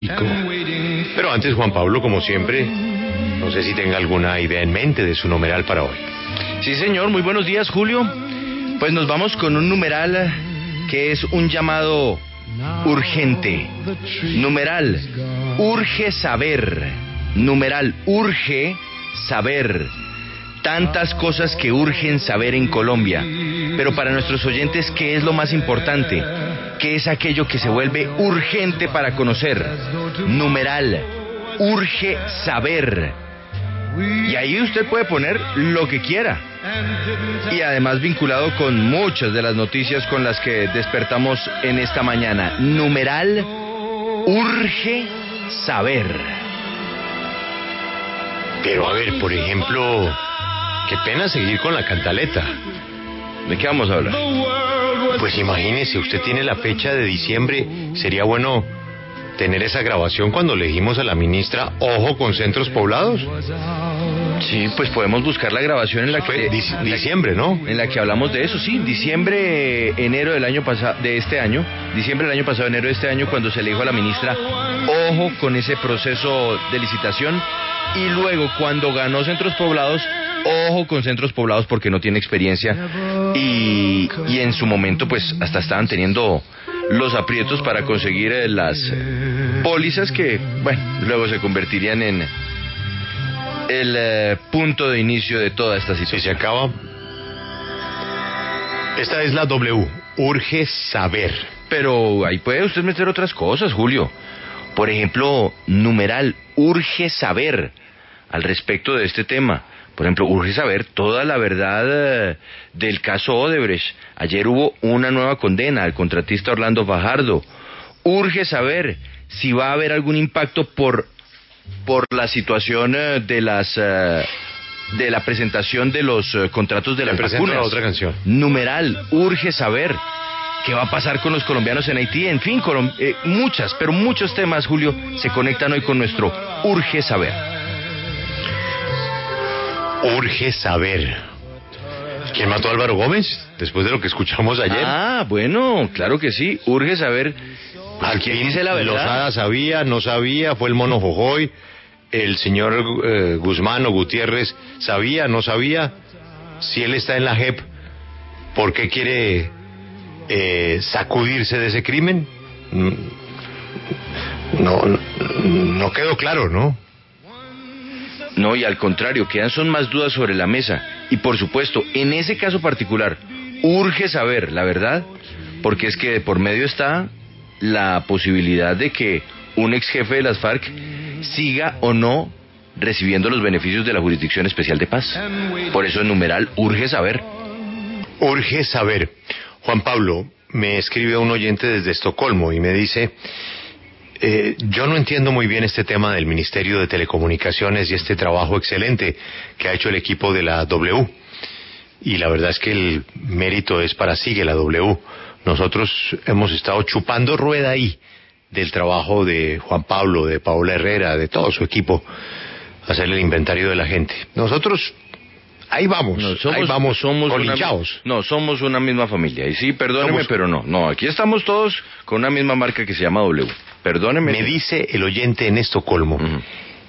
Pero antes, Juan Pablo, como siempre, no sé si tenga alguna idea en mente de su numeral para hoy. Sí, señor, muy buenos días, Julio. Pues nos vamos con un numeral que es un llamado urgente. Numeral, urge saber. Numeral, urge saber. Tantas cosas que urgen saber en Colombia. Pero para nuestros oyentes, ¿qué es lo más importante? ¿Qué es aquello que se vuelve urgente para conocer? Numeral, urge saber. Y ahí usted puede poner lo que quiera. Y además vinculado con muchas de las noticias con las que despertamos en esta mañana. Numeral, urge saber. Pero a ver, por ejemplo, qué pena seguir con la cantaleta. ¿De qué vamos a hablar? Pues imagínese, usted tiene la fecha de diciembre, sería bueno tener esa grabación cuando le dijimos a la ministra, ojo con centros poblados. Sí, pues podemos buscar la grabación en la Fue que dic- diciembre, ¿no? en la que hablamos de eso, sí, diciembre, enero del año pasado, de este año, diciembre del año pasado, enero de este año, cuando se le dijo a la ministra, ojo con ese proceso de licitación, y luego cuando ganó centros poblados, ojo con centros poblados porque no tiene experiencia, y, y en su momento pues hasta estaban teniendo los aprietos para conseguir eh, las pólizas que, bueno, luego se convertirían en el eh, punto de inicio de toda esta Si situación. se acaba. Esta es la W. Urge saber. Pero ahí puede usted meter otras cosas, Julio. Por ejemplo, numeral, urge saber al respecto de este tema. Por ejemplo, urge saber toda la verdad eh, del caso Odebrecht. Ayer hubo una nueva condena al contratista Orlando Fajardo. Urge saber si va a haber algún impacto por, por la situación eh, de las... eh, de la presentación de los contratos de las vacunas. la otra canción. Numeral, urge saber qué va a pasar con los colombianos en Haití. En fin, colom- eh, muchas, pero muchos temas, Julio, se conectan hoy con nuestro urge saber. Urge saber. ¿Quién mató a Álvaro Gómez? Después de lo que escuchamos ayer. Ah, bueno, claro que sí. Urge saber Al quién dice la verdad. Lozada sabía, no sabía, fue el mono Jojoy. El señor eh, Guzmán o Gutiérrez sabía, no sabía. Si él está en la JEP, ¿por qué quiere eh, sacudirse de ese crimen? Mm, No, no, no quedó claro, ¿no? No, y al contrario, quedan son más dudas sobre la mesa. Y por supuesto, en ese caso particular, urge saber la verdad, porque es que de por medio está la posibilidad de que un ex jefe de las FARC siga o no recibiendo los beneficios de la Jurisdicción Especial de Paz. Por eso en numeral urge saber. Urge saber. Juan Pablo, me escribe un oyente desde Estocolmo y me dice, eh, yo no entiendo muy bien este tema del Ministerio de Telecomunicaciones y este trabajo excelente que ha hecho el equipo de la W. Y la verdad es que el mérito es para Sigue la W. Nosotros hemos estado chupando rueda ahí del trabajo de Juan Pablo, de Paola Herrera, de todo su equipo, hacer el inventario de la gente. Nosotros, ahí vamos, No, ahí vamos somos una, colinchados. no, somos una misma familia. Y sí, perdóneme, Somos- pero no. No, aquí estamos todos con una misma marca que se llama W. Perdóneme. Me dice el oyente en Estocolmo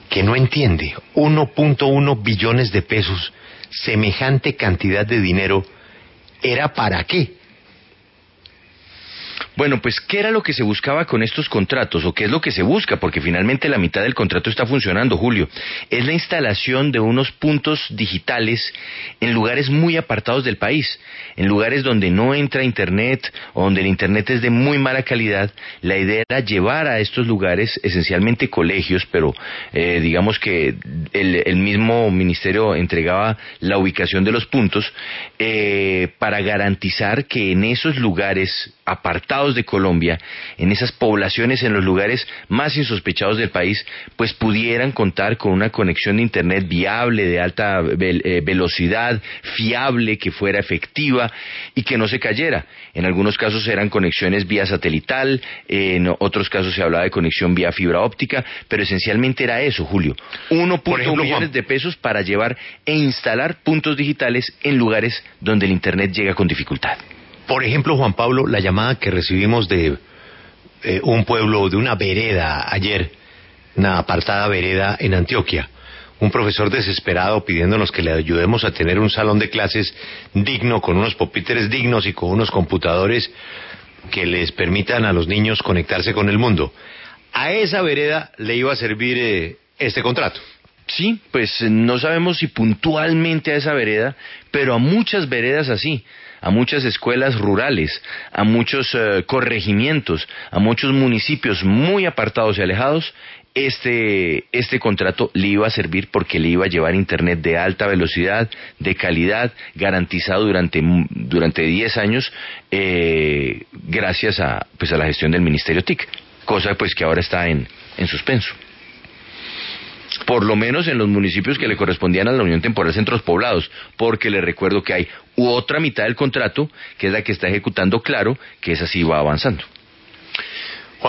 que no entiende 1.1 billones de pesos, semejante cantidad de dinero, ¿era para qué? Bueno, pues, ¿qué era lo que se buscaba con estos contratos? ¿O qué es lo que se busca? Porque finalmente la mitad del contrato está funcionando, Julio. Es la instalación de unos puntos digitales en lugares muy apartados del país. En lugares donde no entra Internet o donde el Internet es de muy mala calidad. La idea era llevar a estos lugares, esencialmente colegios, pero eh, digamos que el, mismo ministerio entregaba la ubicación de los puntos eh, para garantizar que en esos lugares apartados de Colombia, en esas poblaciones, en los lugares más insospechados del país, pues pudieran contar con una conexión de Internet viable, de alta eh, velocidad, fiable, que fuera efectiva y que no se cayera. En algunos casos eran conexiones vía satelital, en otros casos se hablaba de conexión vía fibra óptica, pero esencialmente era eso, Julio. 1.1 Por ejemplo, millones de pesos para llevar e instalar puntos digitales en lugares donde el Internet llega con dificultad. Por ejemplo, Juan Pablo, la llamada que recibimos de eh, un pueblo, de una vereda ayer, una apartada vereda en Antioquia. Un profesor desesperado pidiéndonos que le ayudemos a tener un salón de clases digno, con unos pupitres dignos y con unos computadores que les permitan a los niños conectarse con el mundo. A esa vereda le iba a servir eh, este contrato. Sí, pues eh, no sabemos si puntualmente a esa vereda, pero a muchas veredas así, a muchas escuelas rurales, a muchos eh, corregimientos, a muchos municipios muy apartados y alejados, este, este contrato le iba a servir porque le iba a llevar Internet de alta velocidad, de calidad, garantizado durante, durante 10 años, eh, gracias a, pues a la gestión del Ministerio TIC, cosa pues que ahora está en, en suspenso por lo menos en los municipios que le correspondían a la Unión Temporal Centros Poblados, porque le recuerdo que hay otra mitad del contrato, que es la que está ejecutando Claro, que esa sí va avanzando.